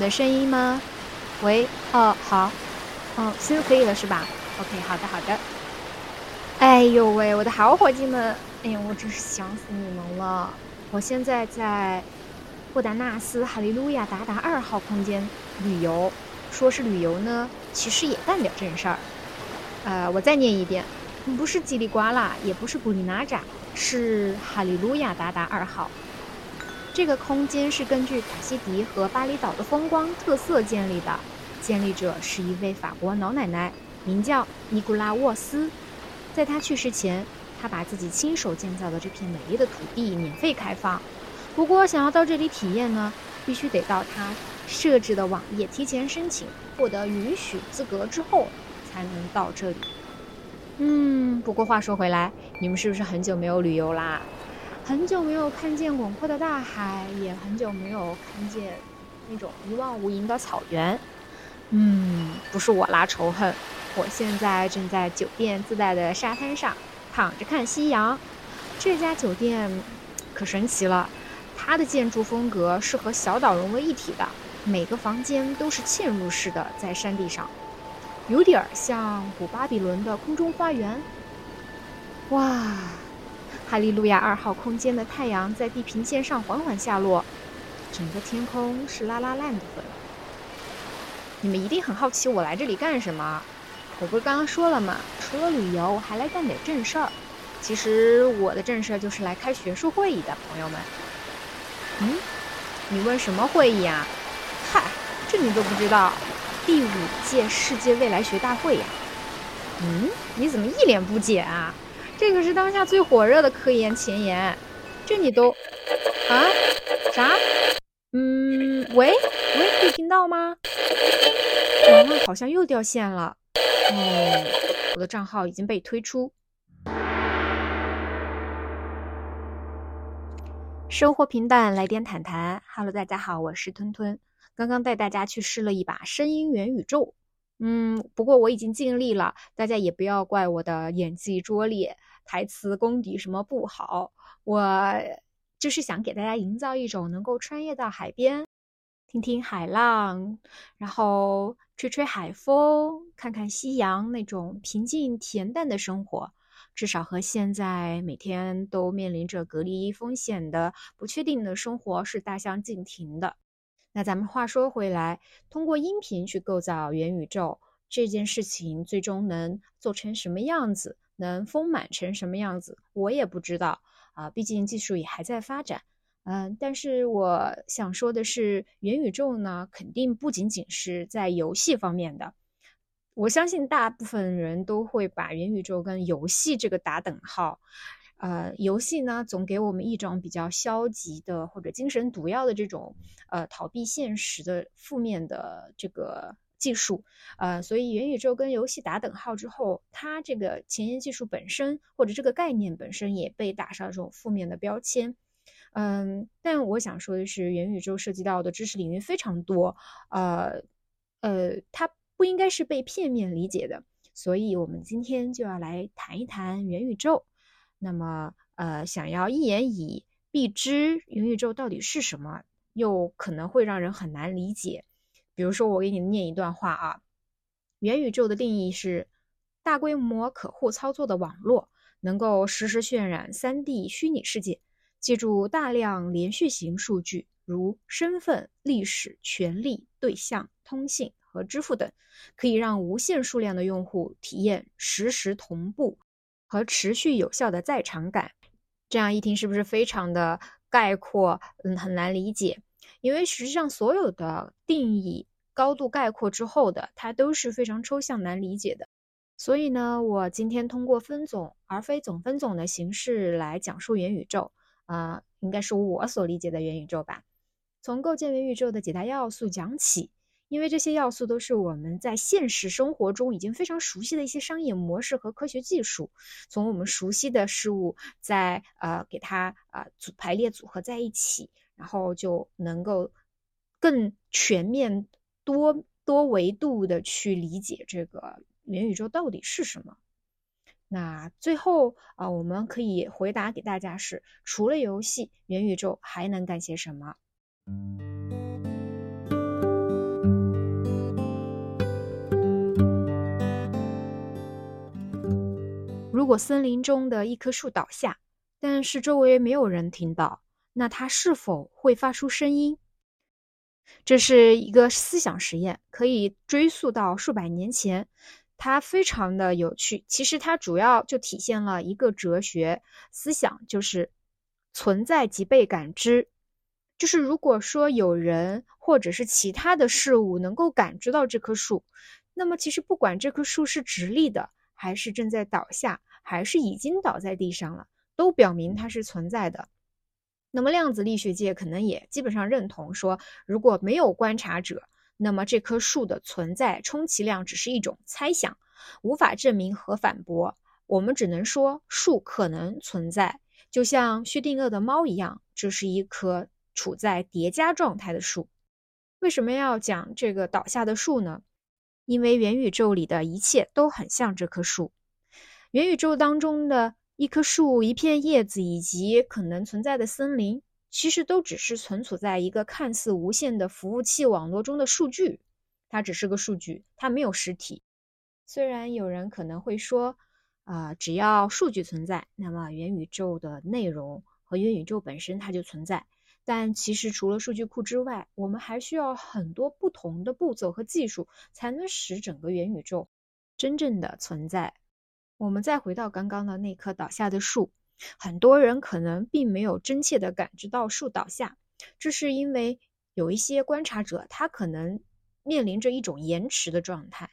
的声音吗？喂，哦，好，哦，现在可以了是吧？OK，好的，好的。哎呦喂，我的好伙计们，哎呀，我真是想死你们了！我现在在布达纳斯哈利路亚达达二号空间旅游，说是旅游呢，其实也干点正事儿。呃，我再念一遍，不是叽里呱啦，也不是古里纳扎，是哈利路亚达达二号。这个空间是根据卡西迪和巴厘岛的风光特色建立的，建立者是一位法国老奶奶，名叫尼古拉沃斯。在她去世前，她把自己亲手建造的这片美丽的土地免费开放。不过，想要到这里体验呢，必须得到她设置的网页提前申请，获得允许资格之后，才能到这里。嗯，不过话说回来，你们是不是很久没有旅游啦？很久没有看见广阔的大海，也很久没有看见那种一望无垠的草原。嗯，不是我拉仇恨，我现在正在酒店自带的沙滩上躺着看夕阳。这家酒店可神奇了，它的建筑风格是和小岛融为一体的，每个房间都是嵌入式的，在山地上，有点像古巴比伦的空中花园。哇！哈利路亚二号空间的太阳在地平线上缓缓下落，整个天空是拉拉烂的粉。你们一定很好奇我来这里干什么？我不是刚刚说了吗？除了旅游，我还来干点正事儿。其实我的正事儿就是来开学术会议的，朋友们。嗯，你问什么会议啊？嗨，这你都不知道？第五届世界未来学大会呀。嗯，你怎么一脸不解啊？这可是当下最火热的科研前沿，这你都啊？啥？嗯，喂喂，可以听到吗？完了，好像又掉线了。哦，我的账号已经被推出。生活平淡，来点坦谈。Hello，大家好，我是吞吞。刚刚带大家去试了一把声音元宇宙。嗯，不过我已经尽力了，大家也不要怪我的演技拙劣。台词功底什么不好，我就是想给大家营造一种能够穿越到海边，听听海浪，然后吹吹海风，看看夕阳那种平静恬淡的生活，至少和现在每天都面临着隔离风险的不确定的生活是大相径庭的。那咱们话说回来，通过音频去构造元宇宙这件事情，最终能做成什么样子？能丰满成什么样子，我也不知道啊。毕竟技术也还在发展，嗯。但是我想说的是，元宇宙呢，肯定不仅仅是在游戏方面的。我相信大部分人都会把元宇宙跟游戏这个打等号。呃，游戏呢，总给我们一种比较消极的或者精神毒药的这种呃逃避现实的负面的这个。技术，呃，所以元宇宙跟游戏打等号之后，它这个前沿技术本身或者这个概念本身也被打上这种负面的标签，嗯，但我想说的是，元宇宙涉及到的知识领域非常多，呃，呃，它不应该是被片面理解的，所以我们今天就要来谈一谈元宇宙。那么，呃，想要一言以蔽之，元宇宙到底是什么，又可能会让人很难理解。比如说，我给你念一段话啊。元宇宙的定义是大规模可互操作的网络，能够实时渲染 3D 虚拟世界，借助大量连续型数据，如身份、历史、权利、对象、通信和支付等，可以让无限数量的用户体验实时同步和持续有效的在场感。这样一听，是不是非常的概括？嗯，很难理解。因为实际上所有的定义高度概括之后的，它都是非常抽象难理解的。所以呢，我今天通过分总而非总分总的形式来讲述元宇宙，啊，应该是我所理解的元宇宙吧。从构建元宇宙的几大要素讲起，因为这些要素都是我们在现实生活中已经非常熟悉的一些商业模式和科学技术。从我们熟悉的事物，再呃给它啊组排列组合在一起，然后就能够更全面、多多维度的去理解这个。元宇宙到底是什么？那最后啊，我们可以回答给大家是：除了游戏，元宇宙还能干些什么？果森林中的一棵树倒下，但是周围没有人听到，那它是否会发出声音？这是一个思想实验，可以追溯到数百年前。它非常的有趣，其实它主要就体现了一个哲学思想，就是存在即被感知。就是如果说有人或者是其他的事物能够感知到这棵树，那么其实不管这棵树是直立的，还是正在倒下，还是已经倒在地上了，都表明它是存在的。那么量子力学界可能也基本上认同说，如果没有观察者。那么这棵树的存在，充其量只是一种猜想，无法证明和反驳。我们只能说树可能存在，就像薛定谔的猫一样，这是一棵处在叠加状态的树。为什么要讲这个倒下的树呢？因为元宇宙里的一切都很像这棵树。元宇宙当中的一棵树、一片叶子以及可能存在的森林。其实都只是存储在一个看似无限的服务器网络中的数据，它只是个数据，它没有实体。虽然有人可能会说，啊，只要数据存在，那么元宇宙的内容和元宇宙本身它就存在。但其实除了数据库之外，我们还需要很多不同的步骤和技术，才能使整个元宇宙真正的存在。我们再回到刚刚的那棵倒下的树。很多人可能并没有真切地感知到树倒下，这是因为有一些观察者，他可能面临着一种延迟的状态。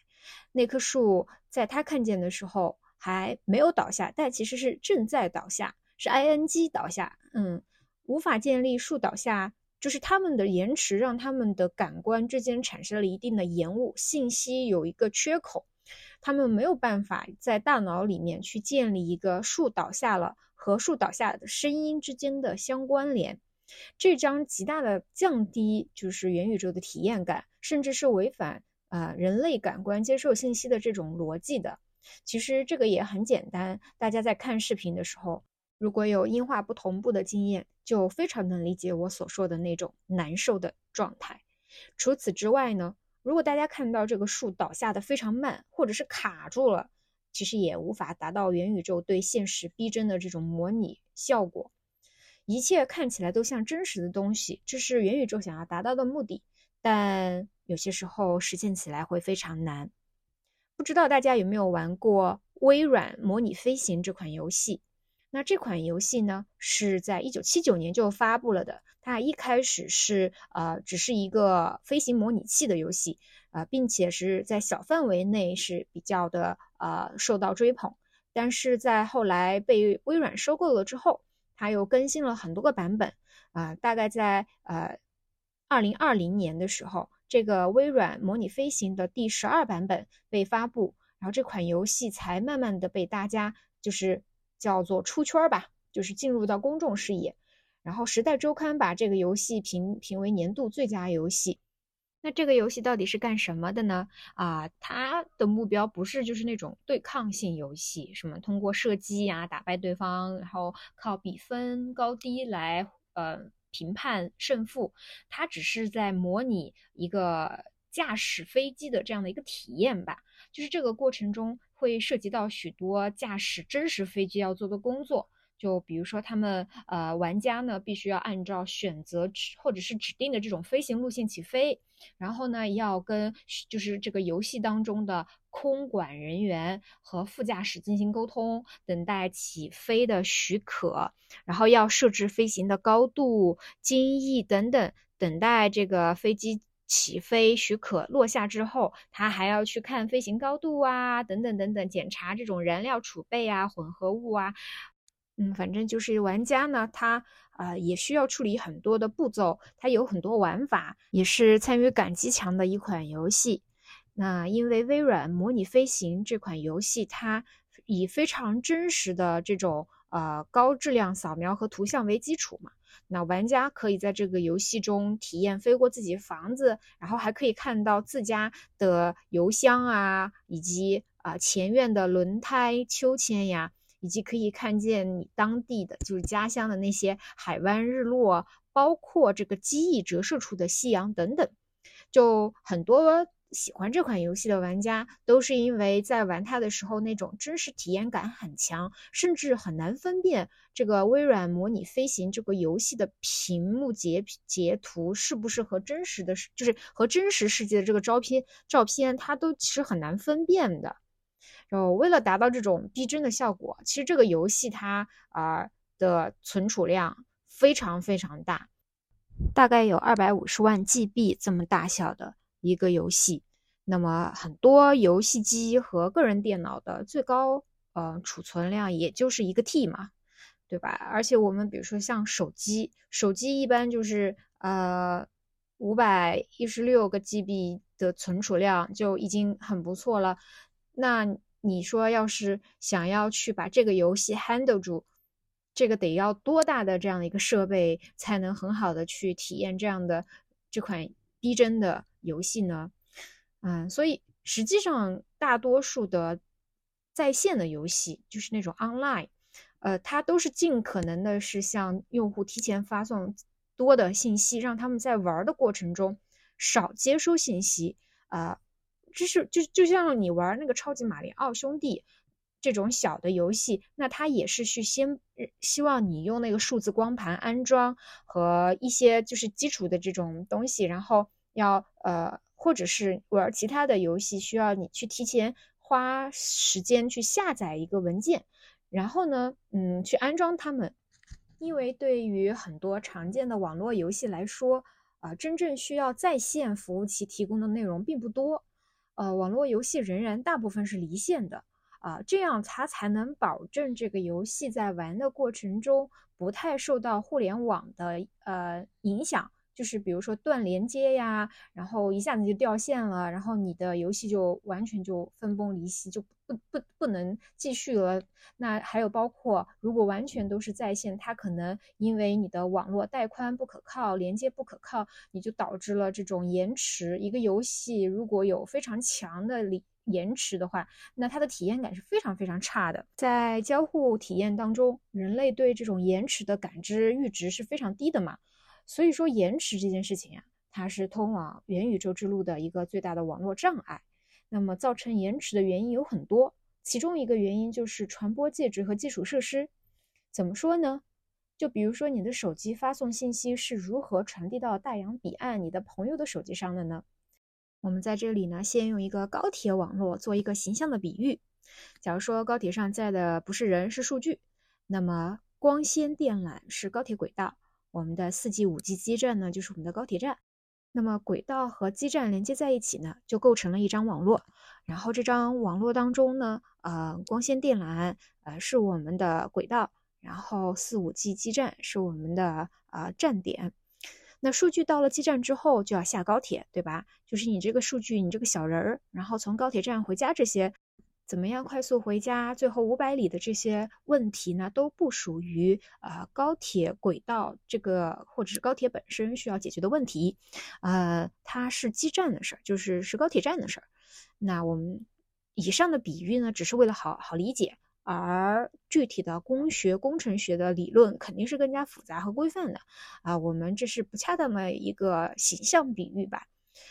那棵树在他看见的时候还没有倒下，但其实是正在倒下，是 ing 倒下。嗯，无法建立树倒下，就是他们的延迟让他们的感官之间产生了一定的延误，信息有一个缺口，他们没有办法在大脑里面去建立一个树倒下了。和树倒下的声音之间的相关联，这将极大的降低就是元宇宙的体验感，甚至是违反啊人类感官接受信息的这种逻辑的。其实这个也很简单，大家在看视频的时候，如果有音画不同步的经验，就非常能理解我所说的那种难受的状态。除此之外呢，如果大家看到这个树倒下的非常慢，或者是卡住了。其实也无法达到元宇宙对现实逼真的这种模拟效果，一切看起来都像真实的东西，这是元宇宙想要达到的目的，但有些时候实现起来会非常难。不知道大家有没有玩过微软模拟飞行这款游戏？那这款游戏呢，是在一九七九年就发布了的。它一开始是呃，只是一个飞行模拟器的游戏。呃，并且是在小范围内是比较的呃受到追捧，但是在后来被微软收购了之后，它又更新了很多个版本啊，大概在呃二零二零年的时候，这个微软模拟飞行的第十二版本被发布，然后这款游戏才慢慢的被大家就是叫做出圈吧，就是进入到公众视野，然后时代周刊把这个游戏评评为年度最佳游戏。那这个游戏到底是干什么的呢？啊，它的目标不是就是那种对抗性游戏，什么通过射击呀打败对方，然后靠比分高低来呃评判胜负。它只是在模拟一个驾驶飞机的这样的一个体验吧。就是这个过程中会涉及到许多驾驶真实飞机要做的工作。就比如说，他们呃，玩家呢必须要按照选择或者是指定的这种飞行路线起飞，然后呢要跟就是这个游戏当中的空管人员和副驾驶进行沟通，等待起飞的许可，然后要设置飞行的高度、襟翼等等，等待这个飞机起飞许可落下之后，他还要去看飞行高度啊，等等等等，检查这种燃料储备啊、混合物啊。嗯，反正就是玩家呢，他啊也需要处理很多的步骤，它有很多玩法，也是参与感极强的一款游戏。那因为微软模拟飞行这款游戏，它以非常真实的这种呃高质量扫描和图像为基础嘛，那玩家可以在这个游戏中体验飞过自己房子，然后还可以看到自家的油箱啊，以及啊前院的轮胎、秋千呀。以及可以看见你当地的就是家乡的那些海湾日落，包括这个机翼折射出的夕阳等等，就很多喜欢这款游戏的玩家都是因为在玩它的时候那种真实体验感很强，甚至很难分辨这个微软模拟飞行这个游戏的屏幕截截图是不是和真实的，就是和真实世界的这个照片照片，它都其实很难分辨的。然后为了达到这种逼真的效果，其实这个游戏它啊的存储量非常非常大，大概有二百五十万 GB 这么大小的一个游戏。那么很多游戏机和个人电脑的最高呃储存量也就是一个 T 嘛，对吧？而且我们比如说像手机，手机一般就是呃五百一十六个 GB 的存储量就已经很不错了，那。你说，要是想要去把这个游戏 handle 住，这个得要多大的这样的一个设备，才能很好的去体验这样的这款逼真的游戏呢？嗯，所以实际上大多数的在线的游戏，就是那种 online，呃，它都是尽可能的是向用户提前发送多的信息，让他们在玩的过程中少接收信息，啊。就是就就像你玩那个超级马里奥兄弟这种小的游戏，那它也是去先希望你用那个数字光盘安装和一些就是基础的这种东西，然后要呃或者是玩其他的游戏需要你去提前花时间去下载一个文件，然后呢嗯去安装它们，因为对于很多常见的网络游戏来说啊，真正需要在线服务器提供的内容并不多。呃，网络游戏仍然大部分是离线的啊，这样它才能保证这个游戏在玩的过程中不太受到互联网的呃影响。就是比如说断连接呀，然后一下子就掉线了，然后你的游戏就完全就分崩离析，就不不不能继续了。那还有包括如果完全都是在线，它可能因为你的网络带宽不可靠，连接不可靠，你就导致了这种延迟。一个游戏如果有非常强的延延迟的话，那它的体验感是非常非常差的。在交互体验当中，人类对这种延迟的感知阈值是非常低的嘛。所以说延迟这件事情呀，它是通往元宇宙之路的一个最大的网络障碍。那么造成延迟的原因有很多，其中一个原因就是传播介质和基础设施。怎么说呢？就比如说你的手机发送信息是如何传递到大洋彼岸你的朋友的手机上的呢？我们在这里呢，先用一个高铁网络做一个形象的比喻。假如说高铁上载的不是人，是数据，那么光纤电缆是高铁轨道。我们的四 G、五 G 基站呢，就是我们的高铁站。那么轨道和基站连接在一起呢，就构成了一张网络。然后这张网络当中呢，呃，光纤电缆呃是我们的轨道，然后四五 G 基站是我们的呃站点。那数据到了基站之后，就要下高铁，对吧？就是你这个数据，你这个小人儿，然后从高铁站回家这些。怎么样快速回家？最后五百里的这些问题呢，都不属于呃高铁轨道这个，或者是高铁本身需要解决的问题，呃，它是基站的事儿，就是是高铁站的事儿。那我们以上的比喻呢，只是为了好好理解，而具体的工学、工程学的理论肯定是更加复杂和规范的啊。我们这是不恰当的一个形象比喻吧。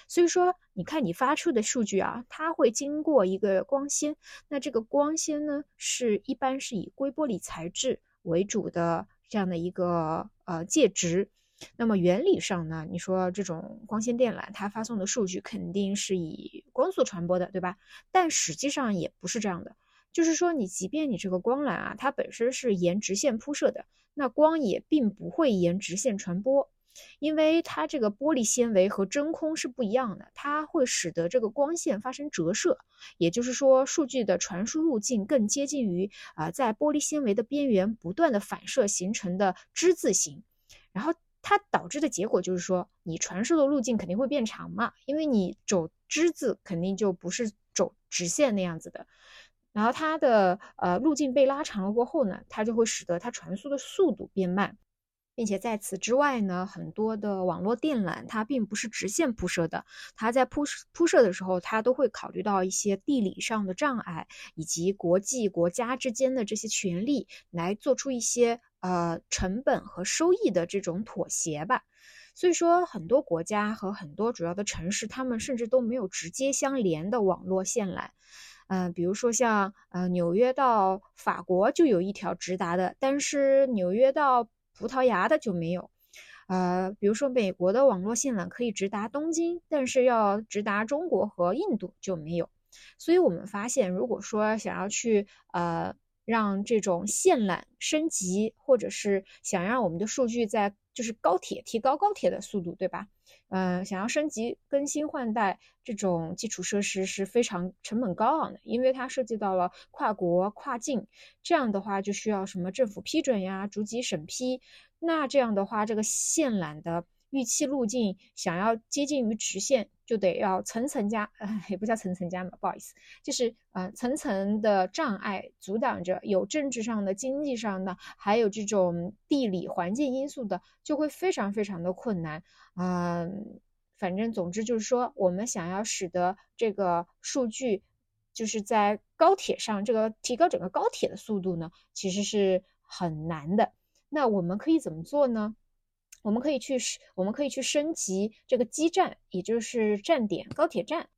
所以说，你看你发出的数据啊，它会经过一个光纤，那这个光纤呢，是一般是以硅玻璃材质为主的这样的一个呃介质。那么原理上呢，你说这种光纤电缆它发送的数据肯定是以光速传播的，对吧？但实际上也不是这样的，就是说你即便你这个光缆啊，它本身是沿直线铺设的，那光也并不会沿直线传播。因为它这个玻璃纤维和真空是不一样的，它会使得这个光线发生折射，也就是说，数据的传输路径更接近于啊，在玻璃纤维的边缘不断的反射形成的之字形，然后它导致的结果就是说，你传输的路径肯定会变长嘛，因为你走之字肯定就不是走直线那样子的。然后它的呃路径被拉长了过后呢，它就会使得它传输的速度变慢，并且在此之外呢，很多的网络电缆它并不是直线铺设的，它在铺铺设的时候，它都会考虑到一些地理上的障碍以及国际国家之间的这些权利，来做出一些呃成本和收益的这种妥协吧。所以说，很多国家和很多主要的城市，他们甚至都没有直接相连的网络线缆。嗯，比如说像呃纽约到法国就有一条直达的，但是纽约到葡萄牙的就没有。呃，比如说美国的网络线缆可以直达东京，但是要直达中国和印度就没有。所以我们发现，如果说想要去呃让这种线缆升级，或者是想让我们的数据在就是高铁提高高铁的速度，对吧？嗯，想要升级、更新换代这种基础设施是非常成本高昂的，因为它涉及到了跨国、跨境，这样的话就需要什么政府批准呀、逐级审批。那这样的话，这个线缆的。预期路径想要接近于直线，就得要层层加，呃，也不叫层层加嘛，不好意思，就是呃层层的障碍阻挡着，有政治上的、经济上的，还有这种地理环境因素的，就会非常非常的困难。嗯，反正总之就是说，我们想要使得这个数据就是在高铁上这个提高整个高铁的速度呢，其实是很难的。那我们可以怎么做呢？我们可以去，我们可以去升级这个基站，也就是站点高铁站，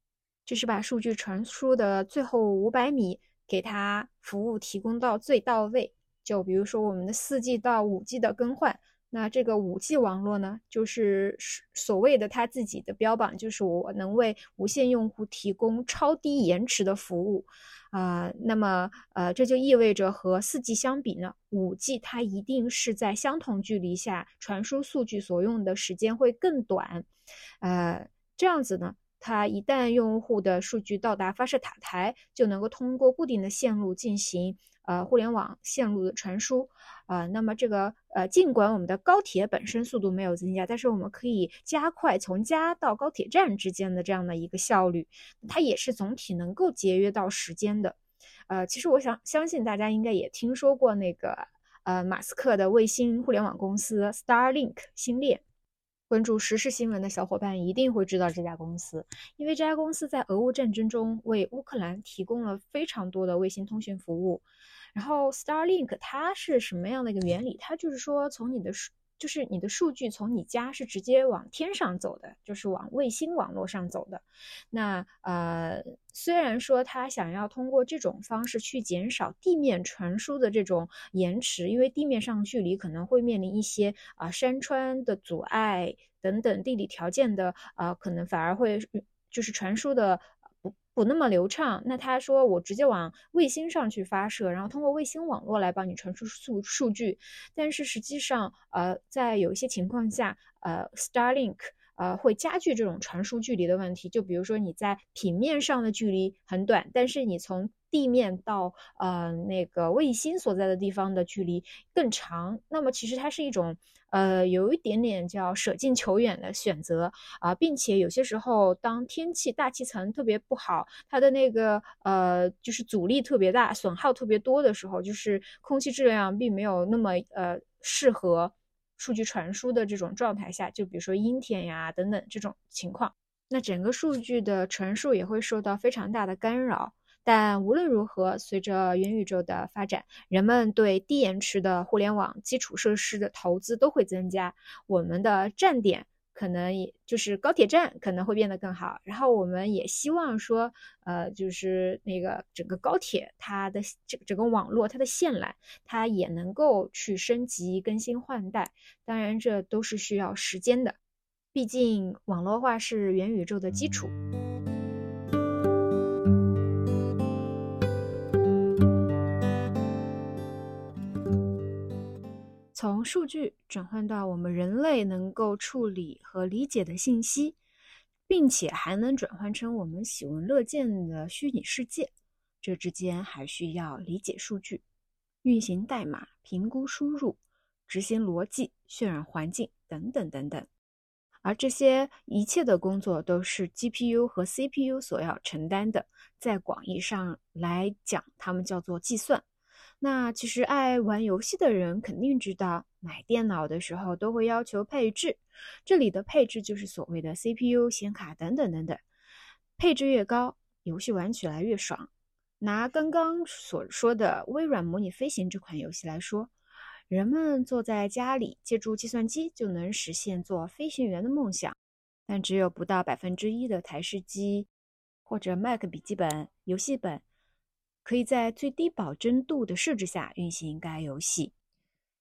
就是把数据传输的最后五百米给它服务提供到最到位。就比如说我们的四 G 到五 G 的更换。那这个五 G 网络呢，就是所谓的它自己的标榜，就是我能为无线用户提供超低延迟的服务，啊，那么呃，这就意味着和四 G 相比呢，五 G 它一定是在相同距离下传输数据所用的时间会更短，呃，这样子呢，它一旦用户的数据到达发射塔台，就能够通过固定的线路进行。呃，互联网线路的传输，啊，那么这个呃，尽管我们的高铁本身速度没有增加，但是我们可以加快从家到高铁站之间的这样的一个效率，它也是总体能够节约到时间的。呃，其实我想相信大家应该也听说过那个呃，马斯克的卫星互联网公司 Starlink 星链，关注时事新闻的小伙伴一定会知道这家公司，因为这家公司在俄乌战争中为乌克兰提供了非常多的卫星通讯服务。然后，Starlink 它是什么样的一个原理？它就是说，从你的数，就是你的数据从你家是直接往天上走的，就是往卫星网络上走的。那呃，虽然说它想要通过这种方式去减少地面传输的这种延迟，因为地面上距离可能会面临一些啊山川的阻碍等等地理条件的啊，可能反而会就是传输的。不那么流畅，那他说我直接往卫星上去发射，然后通过卫星网络来帮你传输数数据，但是实际上，呃，在有一些情况下，呃，Starlink，呃，会加剧这种传输距离的问题。就比如说你在平面上的距离很短，但是你从地面到呃那个卫星所在的地方的距离更长，那么其实它是一种。呃，有一点点叫舍近求远的选择啊，并且有些时候，当天气大气层特别不好，它的那个呃，就是阻力特别大，损耗特别多的时候，就是空气质量并没有那么呃适合数据传输的这种状态下，就比如说阴天呀等等这种情况，那整个数据的传输也会受到非常大的干扰。但无论如何，随着元宇宙的发展，人们对低延迟的互联网基础设施的投资都会增加。我们的站点可能也就是高铁站可能会变得更好。然后我们也希望说，呃，就是那个整个高铁它的这整个网络它的线缆，它也能够去升级、更新换代。当然，这都是需要时间的，毕竟网络化是元宇宙的基础。从数据转换到我们人类能够处理和理解的信息，并且还能转换成我们喜闻乐见的虚拟世界，这之间还需要理解数据、运行代码、评估输入、执行逻辑、渲染环境等等等等。而这些一切的工作都是 GPU 和 CPU 所要承担的，在广义上来讲，它们叫做计算。那其实爱玩游戏的人肯定知道，买电脑的时候都会要求配置，这里的配置就是所谓的 CPU、显卡等等等等，配置越高，游戏玩起来越爽。拿刚刚所说的微软模拟飞行这款游戏来说。人们坐在家里，借助计算机就能实现做飞行员的梦想，但只有不到百分之一的台式机或者 Mac 笔记本游戏本可以在最低保真度的设置下运行该游戏。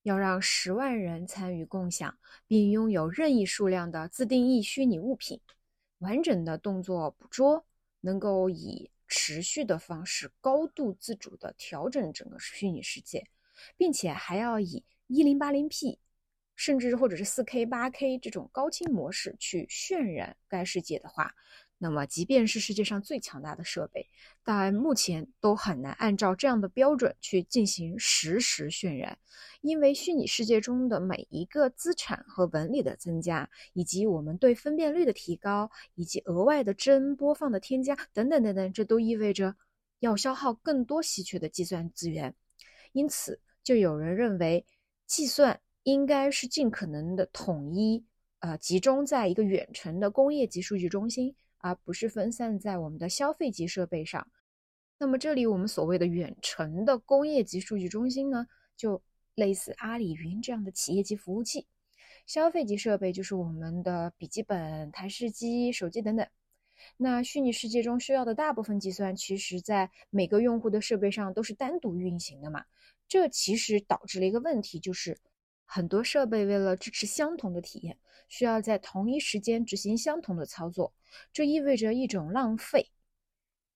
要让十万人参与共享，并拥有任意数量的自定义虚拟物品，完整的动作捕捉，能够以持续的方式高度自主地调整整个虚拟世界。并且还要以一零八零 P，甚至或者是四 K、八 K 这种高清模式去渲染该世界的话，那么即便是世界上最强大的设备，但目前都很难按照这样的标准去进行实时渲染，因为虚拟世界中的每一个资产和纹理的增加，以及我们对分辨率的提高，以及额外的帧播放的添加等等等等，这都意味着要消耗更多稀缺的计算资源，因此。就有人认为，计算应该是尽可能的统一，呃，集中在一个远程的工业级数据中心，而不是分散在我们的消费级设备上。那么，这里我们所谓的远程的工业级数据中心呢，就类似阿里云这样的企业级服务器。消费级设备就是我们的笔记本、台式机、手机等等。那虚拟世界中需要的大部分计算，其实在每个用户的设备上都是单独运行的嘛。这其实导致了一个问题，就是很多设备为了支持相同的体验，需要在同一时间执行相同的操作，这意味着一种浪费。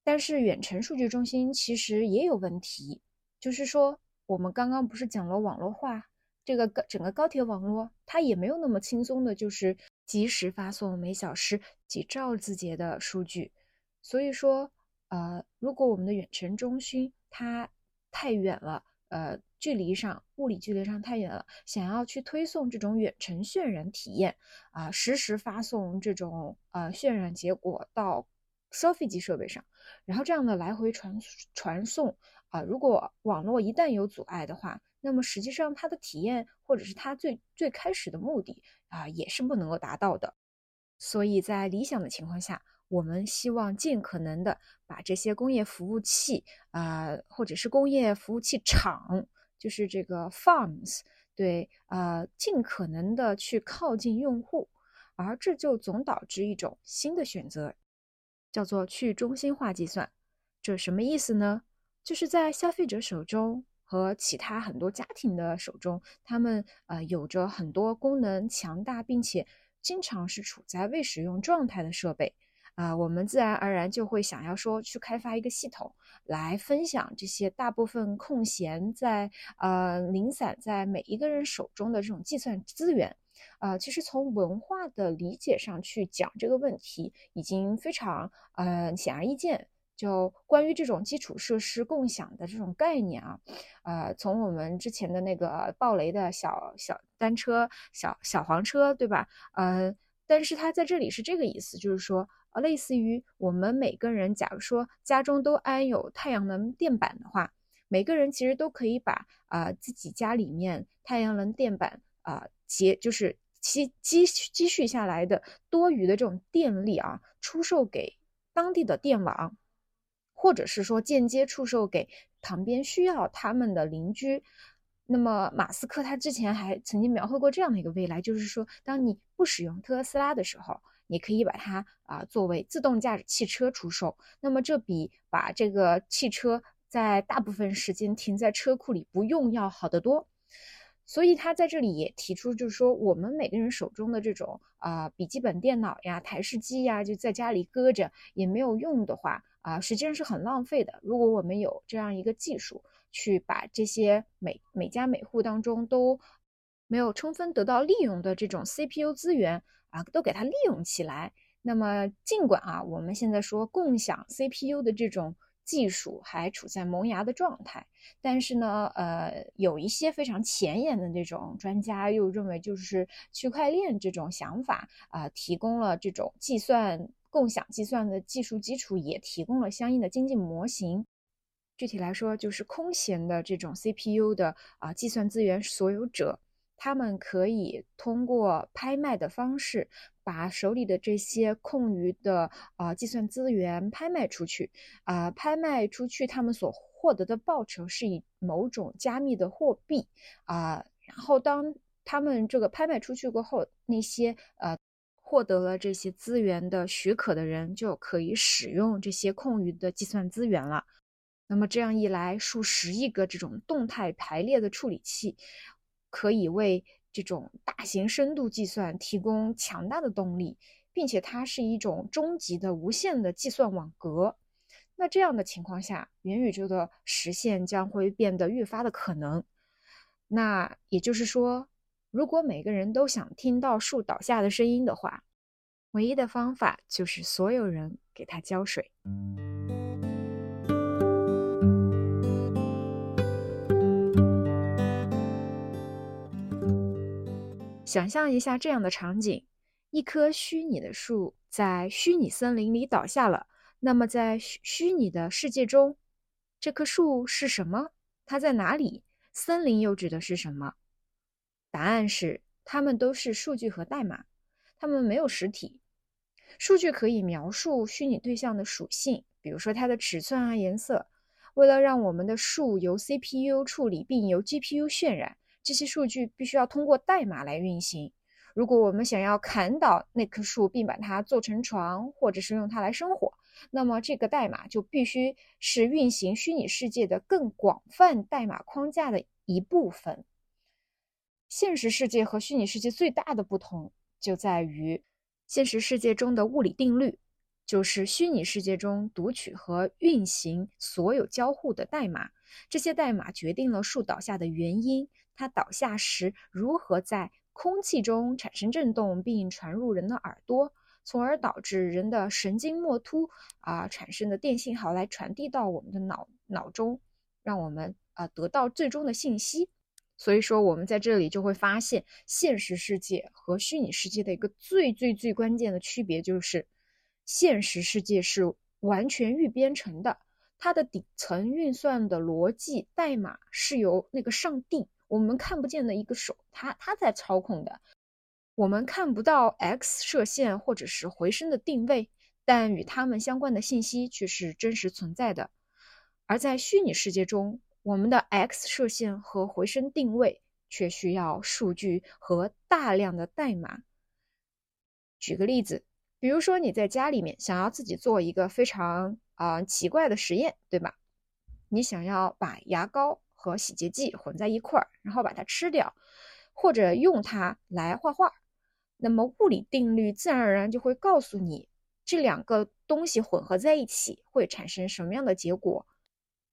但是远程数据中心其实也有问题，就是说我们刚刚不是讲了网络化，这个高整个高铁网络它也没有那么轻松的，就是及时发送每小时几兆字节的数据。所以说，呃，如果我们的远程中心它太远了，呃，距离上物理距离上太远了，想要去推送这种远程渲染体验啊，实时发送这种呃渲染结果到消费级设备上，然后这样的来回传传送啊，如果网络一旦有阻碍的话，那么实际上它的体验或者是它最最开始的目的啊，也是不能够达到的。所以在理想的情况下。我们希望尽可能的把这些工业服务器啊，或者是工业服务器厂，就是这个 farms，对，呃，尽可能的去靠近用户，而这就总导致一种新的选择，叫做去中心化计算。这什么意思呢？就是在消费者手中和其他很多家庭的手中，他们呃有着很多功能强大，并且经常是处在未使用状态的设备。啊，我们自然而然就会想要说去开发一个系统，来分享这些大部分空闲在呃零散在每一个人手中的这种计算资源。呃，其实从文化的理解上去讲这个问题，已经非常呃显而易见。就关于这种基础设施共享的这种概念啊，呃，从我们之前的那个暴雷的小小单车、小小黄车，对吧？呃，但是它在这里是这个意思，就是说。呃，类似于我们每个人，假如说家中都安有太阳能电板的话，每个人其实都可以把啊自己家里面太阳能电板啊结就是积积积蓄下来的多余的这种电力啊，出售给当地的电网，或者是说间接出售给旁边需要他们的邻居。那么马斯克他之前还曾经描绘过这样的一个未来，就是说当你不使用特斯拉的时候。你可以把它啊作为自动驾驶汽车出售，那么这比把这个汽车在大部分时间停在车库里不用要好得多。所以他在这里也提出，就是说我们每个人手中的这种啊笔记本电脑呀、台式机呀，就在家里搁着也没有用的话啊，实际上是很浪费的。如果我们有这样一个技术，去把这些每每家每户当中都没有充分得到利用的这种 CPU 资源啊，都给它利用起来。那么，尽管啊，我们现在说共享 CPU 的这种技术还处在萌芽的状态，但是呢，呃，有一些非常前沿的这种专家又认为，就是区块链这种想法啊，提供了这种计算共享计算的技术基础，也提供了相应的经济模型。具体来说，就是空闲的这种 CPU 的啊计算资源所有者。他们可以通过拍卖的方式，把手里的这些空余的啊计算资源拍卖出去，啊，拍卖出去，他们所获得的报酬是以某种加密的货币啊，然后当他们这个拍卖出去过后，那些呃获得了这些资源的许可的人就可以使用这些空余的计算资源了。那么这样一来，数十亿个这种动态排列的处理器。可以为这种大型深度计算提供强大的动力，并且它是一种终极的无限的计算网格。那这样的情况下，元宇宙的实现将会变得愈发的可能。那也就是说，如果每个人都想听到树倒下的声音的话，唯一的方法就是所有人给它浇水。想象一下这样的场景：一棵虚拟的树在虚拟森林里倒下了。那么，在虚虚拟的世界中，这棵树是什么？它在哪里？森林又指的是什么？答案是，它们都是数据和代码，它们没有实体。数据可以描述虚拟对象的属性，比如说它的尺寸啊、颜色。为了让我们的树由 CPU 处理并由 GPU 渲染。这些数据必须要通过代码来运行。如果我们想要砍倒那棵树，并把它做成床，或者是用它来生火，那么这个代码就必须是运行虚拟世界的更广泛代码框架的一部分。现实世界和虚拟世界最大的不同就在于，现实世界中的物理定律就是虚拟世界中读取和运行所有交互的代码。这些代码决定了树倒下的原因。它倒下时如何在空气中产生震动，并传入人的耳朵，从而导致人的神经末突啊产生的电信号来传递到我们的脑脑中，让我们啊得到最终的信息。所以说，我们在这里就会发现，现实世界和虚拟世界的一个最最最关键的区别就是，现实世界是完全预编程的，它的底层运算的逻辑代码是由那个上帝。我们看不见的一个手，它它在操控的。我们看不到 X 射线或者是回声的定位，但与它们相关的信息却是真实存在的。而在虚拟世界中，我们的 X 射线和回声定位却需要数据和大量的代码。举个例子，比如说你在家里面想要自己做一个非常啊奇怪的实验，对吧？你想要把牙膏。和洗洁剂混在一块儿，然后把它吃掉，或者用它来画画。那么物理定律自然而然就会告诉你，这两个东西混合在一起会产生什么样的结果。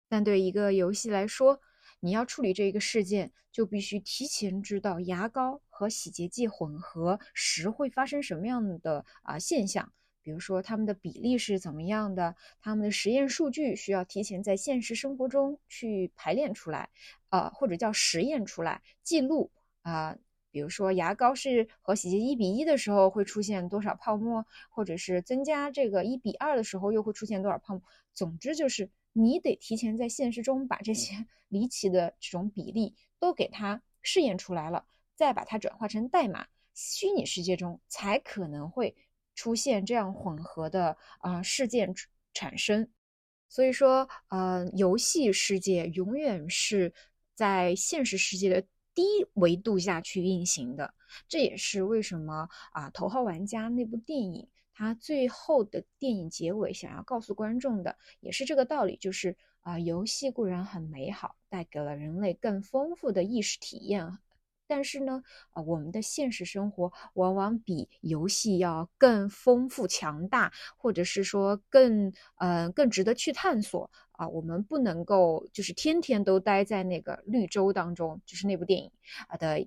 但对一个游戏来说，你要处理这个事件，就必须提前知道牙膏和洗洁剂混合时会发生什么样的啊现象。比如说，他们的比例是怎么样的？他们的实验数据需要提前在现实生活中去排练出来，呃，或者叫实验出来记录啊。比如说，牙膏是和洗洁一比一的时候会出现多少泡沫，或者是增加这个一比二的时候又会出现多少泡沫。总之，就是你得提前在现实中把这些 离奇的这种比例都给它试验出来了，再把它转化成代码，虚拟世界中才可能会。出现这样混合的啊事件产生，所以说呃游戏世界永远是在现实世界的低维度下去运行的，这也是为什么啊头号玩家那部电影它最后的电影结尾想要告诉观众的也是这个道理，就是啊游戏固然很美好，带给了人类更丰富的意识体验。但是呢，啊，我们的现实生活往往比游戏要更丰富、强大，或者是说更，呃，更值得去探索啊。我们不能够就是天天都待在那个绿洲当中，就是那部电影啊的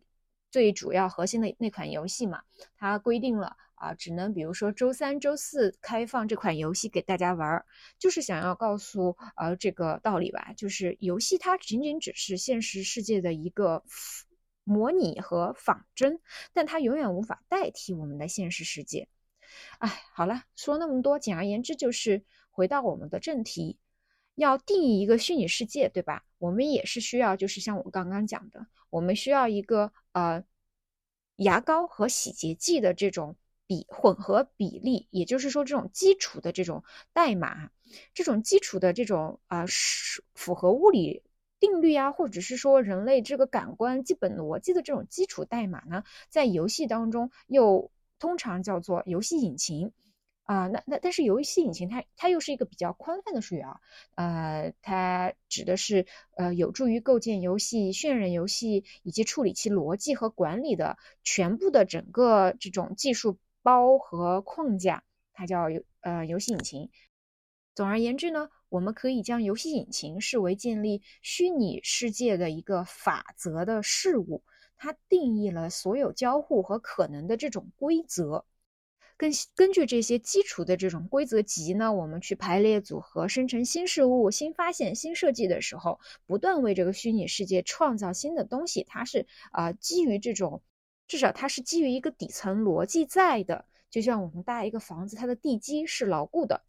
最主要核心的那款游戏嘛，它规定了啊，只能比如说周三、周四开放这款游戏给大家玩儿，就是想要告诉呃这个道理吧，就是游戏它仅仅只是现实世界的一个模拟和仿真，但它永远无法代替我们的现实世界。哎，好了，说那么多，简而言之就是回到我们的正题。要定义一个虚拟世界，对吧？我们也是需要，就是像我刚刚讲的，我们需要一个呃牙膏和洗洁剂的这种比混合比例，也就是说这种基础的这种代码，这种基础的这种啊是符合物理定律啊，或者是说人类这个感官基本逻辑的这种基础代码呢，在游戏当中又通常叫做游戏引擎。啊，那那但是游戏引擎它它又是一个比较宽泛的术语啊，呃，它指的是呃有助于构建游戏、渲染游戏以及处理其逻辑和管理的全部的整个这种技术包和框架，它叫游呃游戏引擎。总而言之呢，我们可以将游戏引擎视为建立虚拟世界的一个法则的事物，它定义了所有交互和可能的这种规则。根根据这些基础的这种规则集呢，我们去排列组合、生成新事物、新发现、新设计的时候，不断为这个虚拟世界创造新的东西。它是啊，基于这种，至少它是基于一个底层逻辑在的。就像我们搭一个房子，它的地基是牢固的。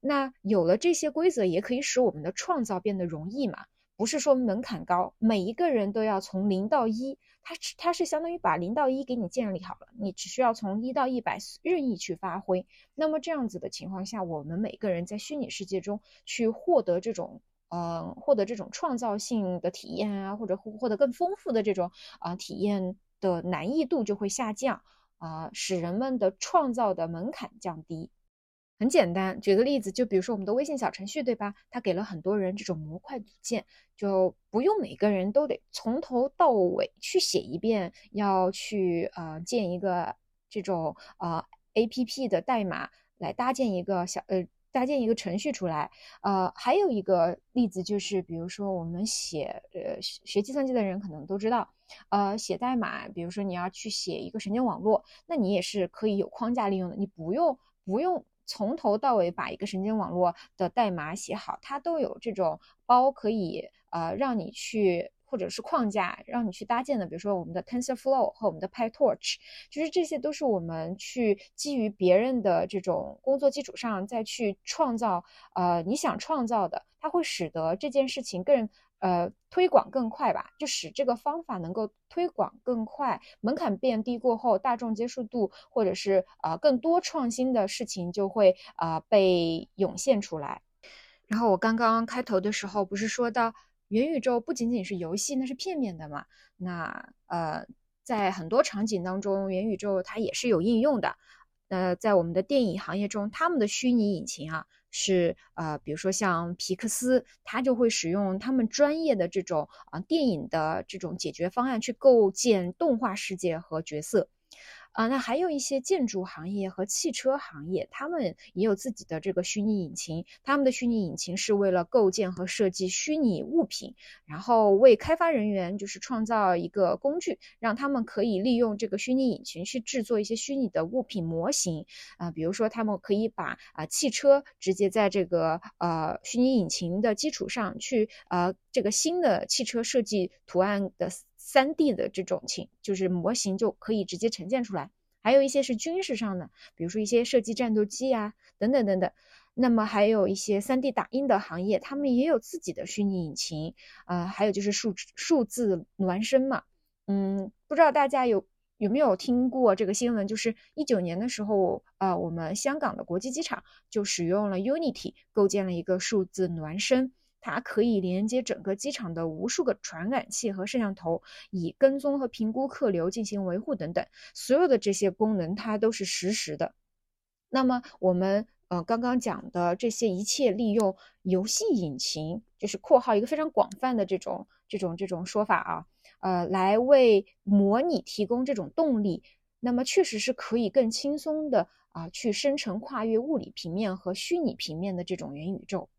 那有了这些规则，也可以使我们的创造变得容易嘛？不是说门槛高，每一个人都要从零到一。它它是相当于把零到一给你建立好了，你只需要从一到一百任意去发挥。那么这样子的情况下，我们每个人在虚拟世界中去获得这种，呃，获得这种创造性的体验啊，或者获得更丰富的这种啊体验的难易度就会下降啊，使人们的创造的门槛降低。很简单，举个例子，就比如说我们的微信小程序，对吧？它给了很多人这种模块组件，就不用每个人都得从头到尾去写一遍，要去呃建一个这种呃 A P P 的代码来搭建一个小呃搭建一个程序出来。呃，还有一个例子就是，比如说我们写呃学计算机的人可能都知道，呃写代码，比如说你要去写一个神经网络，那你也是可以有框架利用的，你不用不用。从头到尾把一个神经网络的代码写好，它都有这种包可以呃让你去，或者是框架让你去搭建的。比如说我们的 TensorFlow 和我们的 PyTorch，就是这些都是我们去基于别人的这种工作基础上再去创造呃你想创造的，它会使得这件事情更。呃，推广更快吧，就使这个方法能够推广更快，门槛变低过后，大众接受度或者是呃更多创新的事情就会啊被涌现出来。然后我刚刚开头的时候不是说到元宇宙不仅仅是游戏，那是片面的嘛？那呃，在很多场景当中，元宇宙它也是有应用的。那在我们的电影行业中，他们的虚拟引擎啊。是呃，比如说像皮克斯，他就会使用他们专业的这种啊电影的这种解决方案去构建动画世界和角色。啊，那还有一些建筑行业和汽车行业，他们也有自己的这个虚拟引擎。他们的虚拟引擎是为了构建和设计虚拟物品，然后为开发人员就是创造一个工具，让他们可以利用这个虚拟引擎去制作一些虚拟的物品模型。啊，比如说他们可以把啊汽车直接在这个呃虚拟引擎的基础上去呃这个新的汽车设计图案的。三 D 的这种情就是模型就可以直接呈现出来，还有一些是军事上的，比如说一些射击战斗机啊，等等等等。那么还有一些三 D 打印的行业，他们也有自己的虚拟引擎啊，还有就是数数字孪生嘛。嗯，不知道大家有有没有听过这个新闻？就是一九年的时候，呃，我们香港的国际机场就使用了 Unity 构建了一个数字孪生。它可以连接整个机场的无数个传感器和摄像头，以跟踪和评估客流、进行维护等等。所有的这些功能，它都是实时的。那么我们呃刚刚讲的这些一切，利用游戏引擎，就是括号一个非常广泛的这种这种这种说法啊，呃，来为模拟提供这种动力。那么确实是可以更轻松的啊去生成跨越物理平面和虚拟平面的这种元宇宙。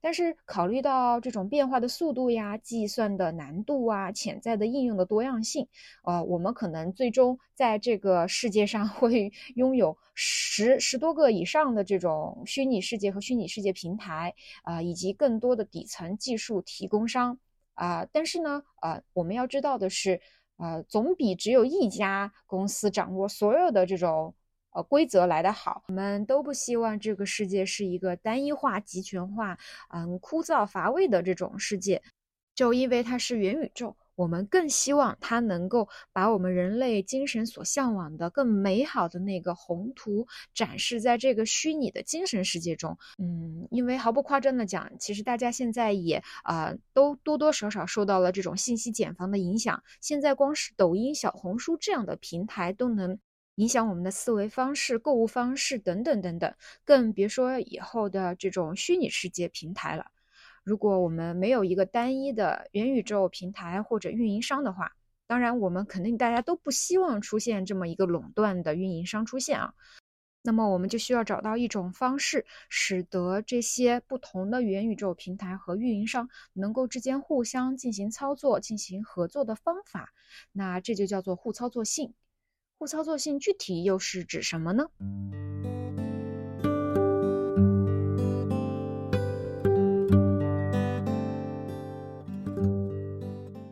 但是考虑到这种变化的速度呀、计算的难度啊、潜在的应用的多样性，呃，我们可能最终在这个世界上 会拥有十十多个以上的这种虚拟世界和虚拟世界平台啊，以及更多的底层技术提供商啊。但是呢，呃，我们要知道的是，呃，总比只有一家公司掌握所有的这种。呃，规则来得好，我们都不希望这个世界是一个单一化、集权化、嗯，枯燥乏味的这种世界。就因为它是元宇宙，我们更希望它能够把我们人类精神所向往的更美好的那个宏图展示在这个虚拟的精神世界中。嗯，因为毫不夸张的讲，其实大家现在也啊，都多多少少受到了这种信息茧房的影响。现在光是抖音、小红书这样的平台都能。影响我们的思维方式、购物方式等等等等，更别说以后的这种虚拟世界平台了。如果我们没有一个单一的元宇宙平台或者运营商的话，当然我们肯定大家都不希望出现这么一个垄断的运营商出现啊。那么我们就需要找到一种方式，使得这些不同的元宇宙平台和运营商能够之间互相进行操作、进行合作的方法。那这就叫做互操作性。互操作性具体又是指什么呢？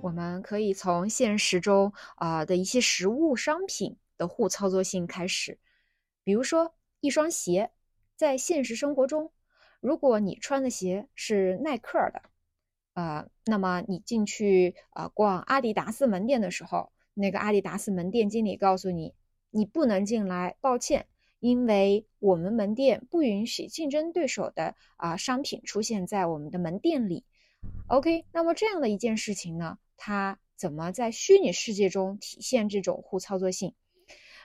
我们可以从现实中啊的一些实物商品的互操作性开始，比如说一双鞋，在现实生活中，如果你穿的鞋是耐克的，呃，那么你进去啊逛阿迪达斯门店的时候。那个阿迪达斯门店经理告诉你，你不能进来，抱歉，因为我们门店不允许竞争对手的啊商品出现在我们的门店里。OK，那么这样的一件事情呢，它怎么在虚拟世界中体现这种互操作性？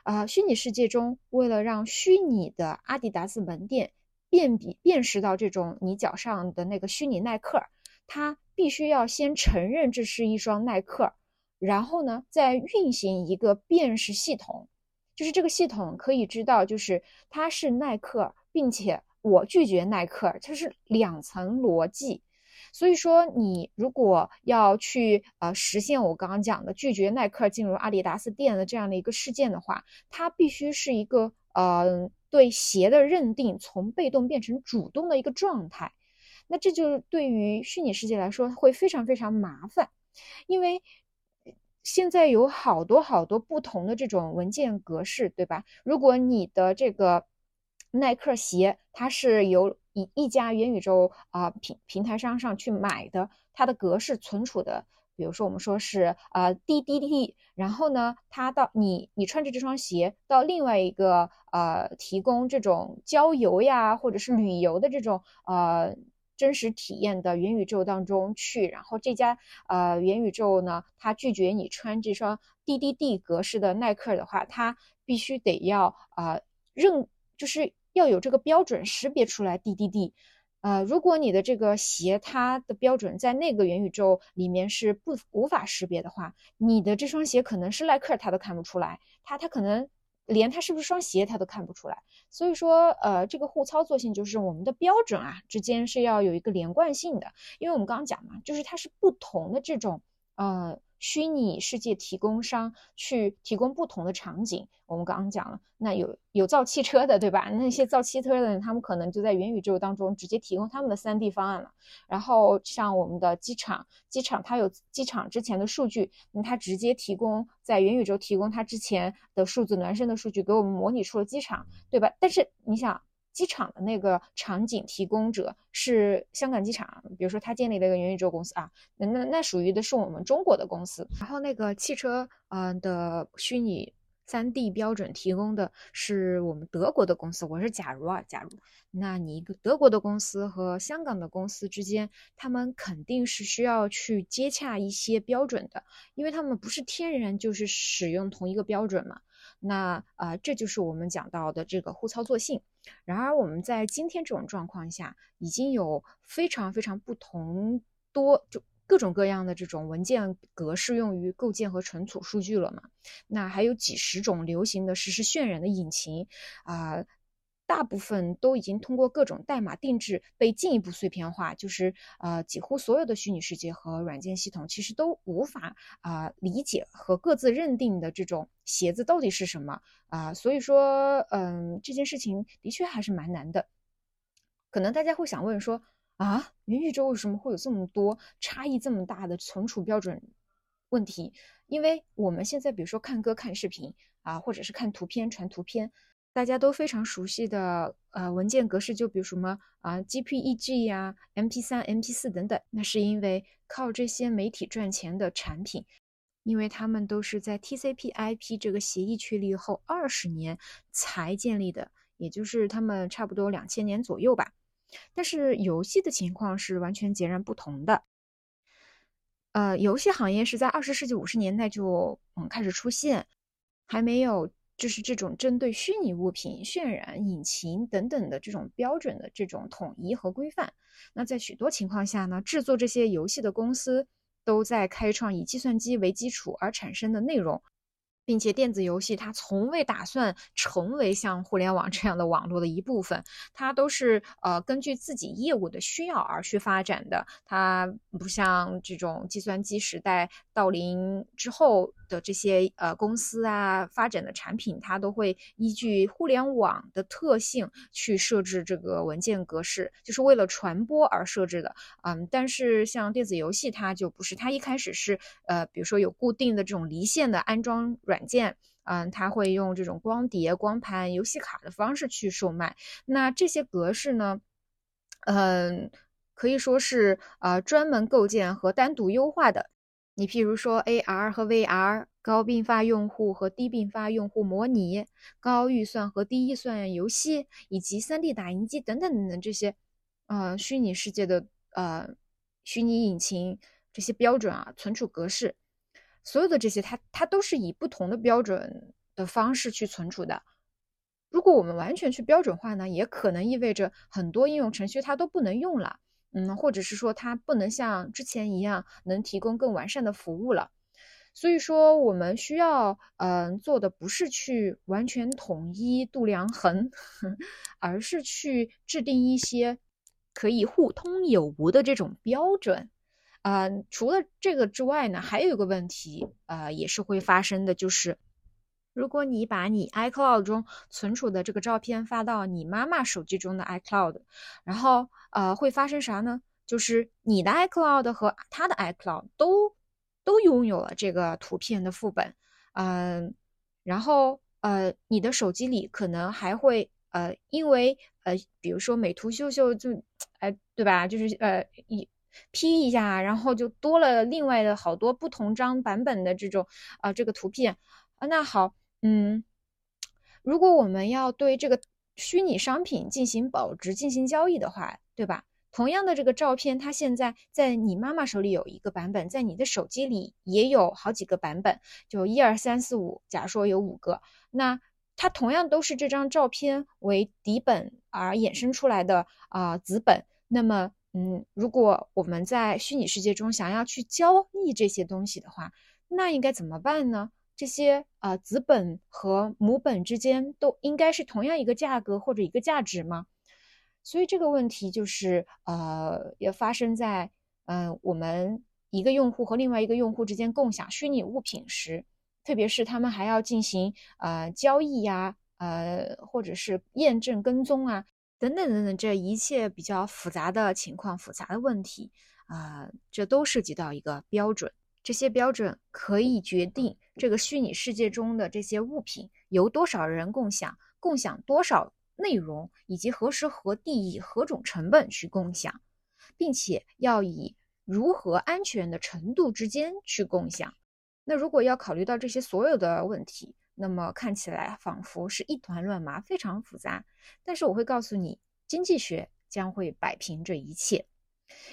啊，虚拟世界中，为了让虚拟的阿迪达斯门店辨比辨识到这种你脚上的那个虚拟耐克，它必须要先承认这是一双耐克。然后呢，再运行一个辨识系统，就是这个系统可以知道，就是它是耐克，并且我拒绝耐克，它是两层逻辑。所以说，你如果要去呃实现我刚刚讲的拒绝耐克进入阿迪达斯店的这样的一个事件的话，它必须是一个呃对鞋的认定从被动变成主动的一个状态。那这就是对于虚拟世界来说会非常非常麻烦，因为。现在有好多好多不同的这种文件格式，对吧？如果你的这个耐克鞋，它是由一一家元宇宙啊平平台商上去买的，它的格式存储的，比如说我们说是呃 D D D，然后呢，它到你你穿着这双鞋到另外一个呃提供这种郊游呀或者是旅游的这种呃。真实体验的元宇宙当中去，然后这家呃元宇宙呢，它拒绝你穿这双 D D D 格式的耐克的话，它必须得要啊认，就是要有这个标准识别出来 D D D。呃，如果你的这个鞋它的标准在那个元宇宙里面是不无法识别的话，你的这双鞋可能是耐克，它都看不出来，它它可能。连它是不是双鞋，它都看不出来。所以说，呃，这个互操作性就是我们的标准啊之间是要有一个连贯性的。因为我们刚刚讲嘛，就是它是不同的这种，呃。虚拟世界提供商去提供不同的场景，我们刚刚讲了，那有有造汽车的，对吧？那些造汽车的人，他们可能就在元宇宙当中直接提供他们的 3D 方案了。然后像我们的机场，机场它有机场之前的数据，那它直接提供在元宇宙提供它之前的数字孪生的数据，给我们模拟出了机场，对吧？但是你想。机场的那个场景提供者是香港机场，比如说他建立了一个元宇宙公司啊，那那那属于的是我们中国的公司。然后那个汽车，嗯的虚拟三 D 标准提供的是我们德国的公司。我是假如啊，假如，那你一个德国的公司和香港的公司之间，他们肯定是需要去接洽一些标准的，因为他们不是天然就是使用同一个标准嘛。那啊，这就是我们讲到的这个互操作性。然而，我们在今天这种状况下，已经有非常非常不同多就各种各样的这种文件格式用于构建和存储数据了嘛？那还有几十种流行的实时渲染的引擎啊，大部分都已经通过各种代码定制被进一步碎片化，就是呃，几乎所有的虚拟世界和软件系统其实都无法啊理解和各自认定的这种鞋子到底是什么啊，所以说，嗯，这件事情的确还是蛮难的。可能大家会想问说啊，元宇宙为什么会有这么多差异这么大的存储标准问题？因为我们现在比如说看歌、看视频啊，或者是看图片、传图片。大家都非常熟悉的呃文件格式，就比如什么啊 GPEG 呀、MP3、MP4 等等，那是因为靠这些媒体赚钱的产品，因为他们都是在 TCP/IP 这个协议确立后二十年才建立的，也就是他们差不多两千年左右吧。但是游戏的情况是完全截然不同的，呃，游戏行业是在二十世纪五十年代就嗯开始出现，还没有。就是这种针对虚拟物品渲染引擎等等的这种标准的这种统一和规范。那在许多情况下呢，制作这些游戏的公司都在开创以计算机为基础而产生的内容。并且电子游戏它从未打算成为像互联网这样的网络的一部分，它都是呃根据自己业务的需要而去发展的。它不像这种计算机时代到临之后的这些呃公司啊发展的产品，它都会依据互联网的特性去设置这个文件格式，就是为了传播而设置的。嗯，但是像电子游戏它就不是，它一开始是呃比如说有固定的这种离线的安装软。软件，嗯，它会用这种光碟、光盘、游戏卡的方式去售卖。那这些格式呢，嗯，可以说是呃专门构建和单独优化的。你譬如说 AR 和 VR、高并发用户和低并发用户模拟、高预算和低预算游戏，以及 3D 打印机等等等等这些，呃，虚拟世界的呃虚拟引擎这些标准啊，存储格式。所有的这些，它它都是以不同的标准的方式去存储的。如果我们完全去标准化呢，也可能意味着很多应用程序它都不能用了，嗯，或者是说它不能像之前一样能提供更完善的服务了。所以说，我们需要嗯做的不是去完全统一度量衡，而是去制定一些可以互通有无的这种标准。呃，除了这个之外呢，还有一个问题，呃，也是会发生的，就是如果你把你 iCloud 中存储的这个照片发到你妈妈手机中的 iCloud，然后呃，会发生啥呢？就是你的 iCloud 和他的 iCloud 都都拥有了这个图片的副本，嗯，然后呃，你的手机里可能还会呃，因为呃，比如说美图秀秀就，哎，对吧？就是呃一。P 一下，然后就多了另外的好多不同张版本的这种啊这个图片啊。那好，嗯，如果我们要对这个虚拟商品进行保值、进行交易的话，对吧？同样的这个照片，它现在在你妈妈手里有一个版本，在你的手机里也有好几个版本，就一二三四五，假如说有五个，那它同样都是这张照片为底本而衍生出来的啊子本，那么。嗯，如果我们在虚拟世界中想要去交易这些东西的话，那应该怎么办呢？这些啊子本和母本之间都应该是同样一个价格或者一个价值吗？所以这个问题就是呃，也发生在嗯我们一个用户和另外一个用户之间共享虚拟物品时，特别是他们还要进行呃交易呀，呃或者是验证跟踪啊。等等等等，这一切比较复杂的情况、复杂的问题啊，这都涉及到一个标准。这些标准可以决定这个虚拟世界中的这些物品由多少人共享，共享多少内容，以及何时何地以何种成本去共享，并且要以如何安全的程度之间去共享。那如果要考虑到这些所有的问题，那么看起来仿佛是一团乱麻，非常复杂。但是我会告诉你，经济学将会摆平这一切。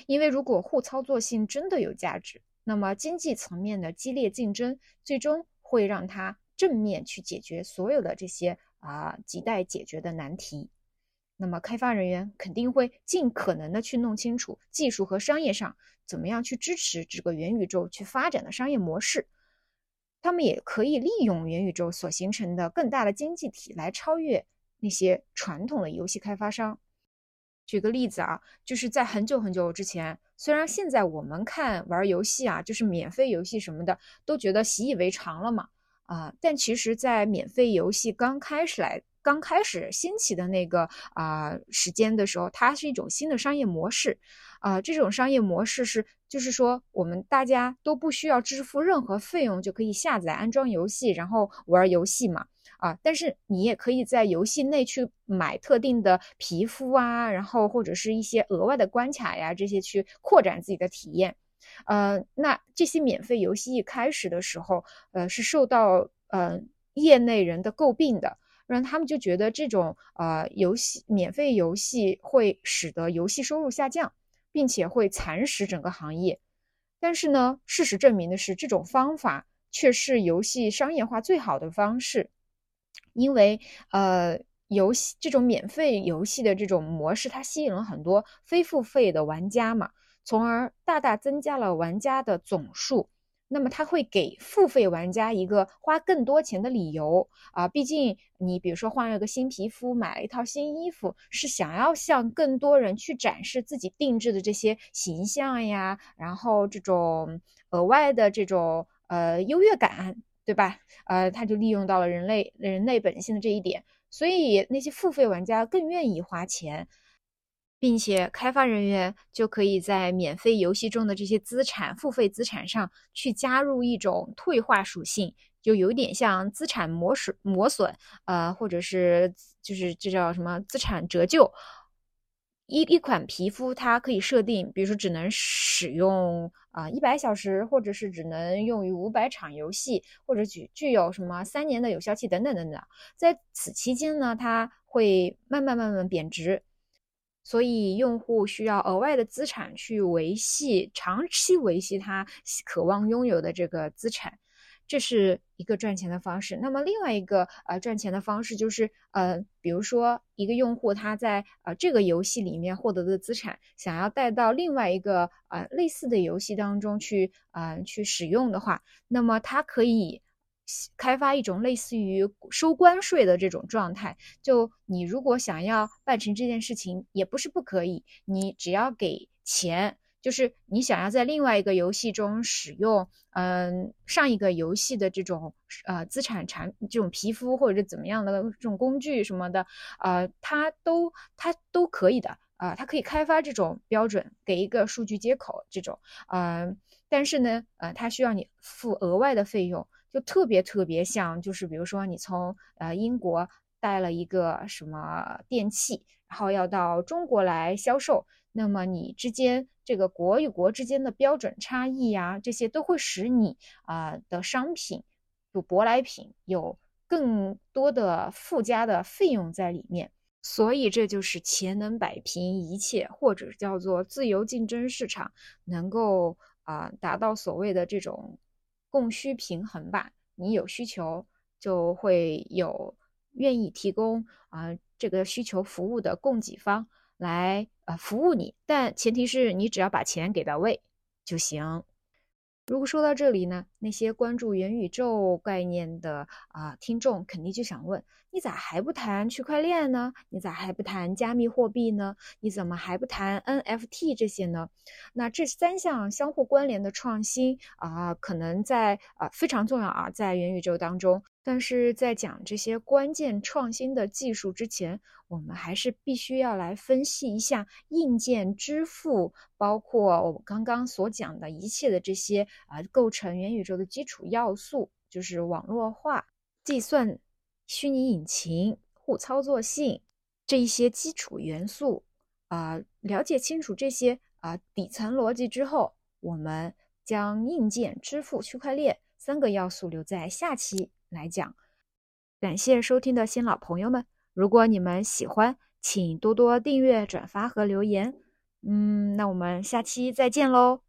因为如果互操作性真的有价值，那么经济层面的激烈竞争最终会让它正面去解决所有的这些啊亟待解决的难题。那么开发人员肯定会尽可能的去弄清楚技术和商业上怎么样去支持这个元宇宙去发展的商业模式。他们也可以利用元宇宙所形成的更大的经济体来超越那些传统的游戏开发商。举个例子啊，就是在很久很久之前，虽然现在我们看玩游戏啊，就是免费游戏什么的，都觉得习以为常了嘛，啊，但其实，在免费游戏刚开始来、刚开始兴起的那个啊时间的时候，它是一种新的商业模式，啊，这种商业模式是，就是说我们大家都不需要支付任何费用就可以下载、安装游戏，然后玩游戏嘛。啊，但是你也可以在游戏内去买特定的皮肤啊，然后或者是一些额外的关卡呀，这些去扩展自己的体验。呃，那这些免费游戏一开始的时候，呃，是受到呃业内人的诟病的，让他们就觉得这种呃游戏免费游戏会使得游戏收入下降，并且会蚕食整个行业。但是呢，事实证明的是，这种方法却是游戏商业化最好的方式。因为呃，游戏这种免费游戏的这种模式，它吸引了很多非付费的玩家嘛，从而大大增加了玩家的总数。那么，它会给付费玩家一个花更多钱的理由啊。毕竟，你比如说换了个新皮肤，买了一套新衣服，是想要向更多人去展示自己定制的这些形象呀，然后这种额外的这种呃优越感。对吧？呃，他就利用到了人类人类本性的这一点，所以那些付费玩家更愿意花钱，并且开发人员就可以在免费游戏中的这些资产、付费资产上去加入一种退化属性，就有点像资产磨损、磨损，呃，或者是就是这叫什么资产折旧。一一款皮肤，它可以设定，比如说只能使用啊一百小时，或者是只能用于五百场游戏，或者具具有什么三年的有效期等等等等。在此期间呢，它会慢慢慢慢贬值，所以用户需要额外的资产去维系，长期维系他渴望拥有的这个资产。这是一个赚钱的方式。那么另外一个呃赚钱的方式就是，呃，比如说一个用户他在呃这个游戏里面获得的资产，想要带到另外一个呃类似的游戏当中去呃去使用的话，那么他可以开发一种类似于收关税的这种状态。就你如果想要办成这件事情，也不是不可以，你只要给钱。就是你想要在另外一个游戏中使用，嗯，上一个游戏的这种呃资产产这种皮肤或者是怎么样的这种工具什么的，呃，它都它都可以的啊，它可以开发这种标准，给一个数据接口这种，呃，但是呢，呃，它需要你付额外的费用，就特别特别像，就是比如说你从呃英国带了一个什么电器，然后要到中国来销售。那么你之间这个国与国之间的标准差异呀，这些都会使你啊的商品就舶来品有更多的附加的费用在里面。所以这就是钱能摆平一切，或者叫做自由竞争市场能够啊达到所谓的这种供需平衡吧。你有需求，就会有愿意提供啊这个需求服务的供给方。来呃服务你，但前提是你只要把钱给到位就行。如果说到这里呢，那些关注元宇宙概念的啊听众肯定就想问：你咋还不谈区块链呢？你咋还不谈加密货币呢？你怎么还不谈 NFT 这些呢？那这三项相互关联的创新啊，可能在啊非常重要啊，在元宇宙当中。但是在讲这些关键创新的技术之前，我们还是必须要来分析一下硬件支付，包括我刚刚所讲的一切的这些啊，构成元宇宙的基础要素，就是网络化、计算、虚拟引擎、互操作性这一些基础元素啊。了解清楚这些啊底层逻辑之后，我们将硬件、支付、区块链三个要素留在下期。来讲，感谢收听的新老朋友们。如果你们喜欢，请多多订阅、转发和留言。嗯，那我们下期再见喽。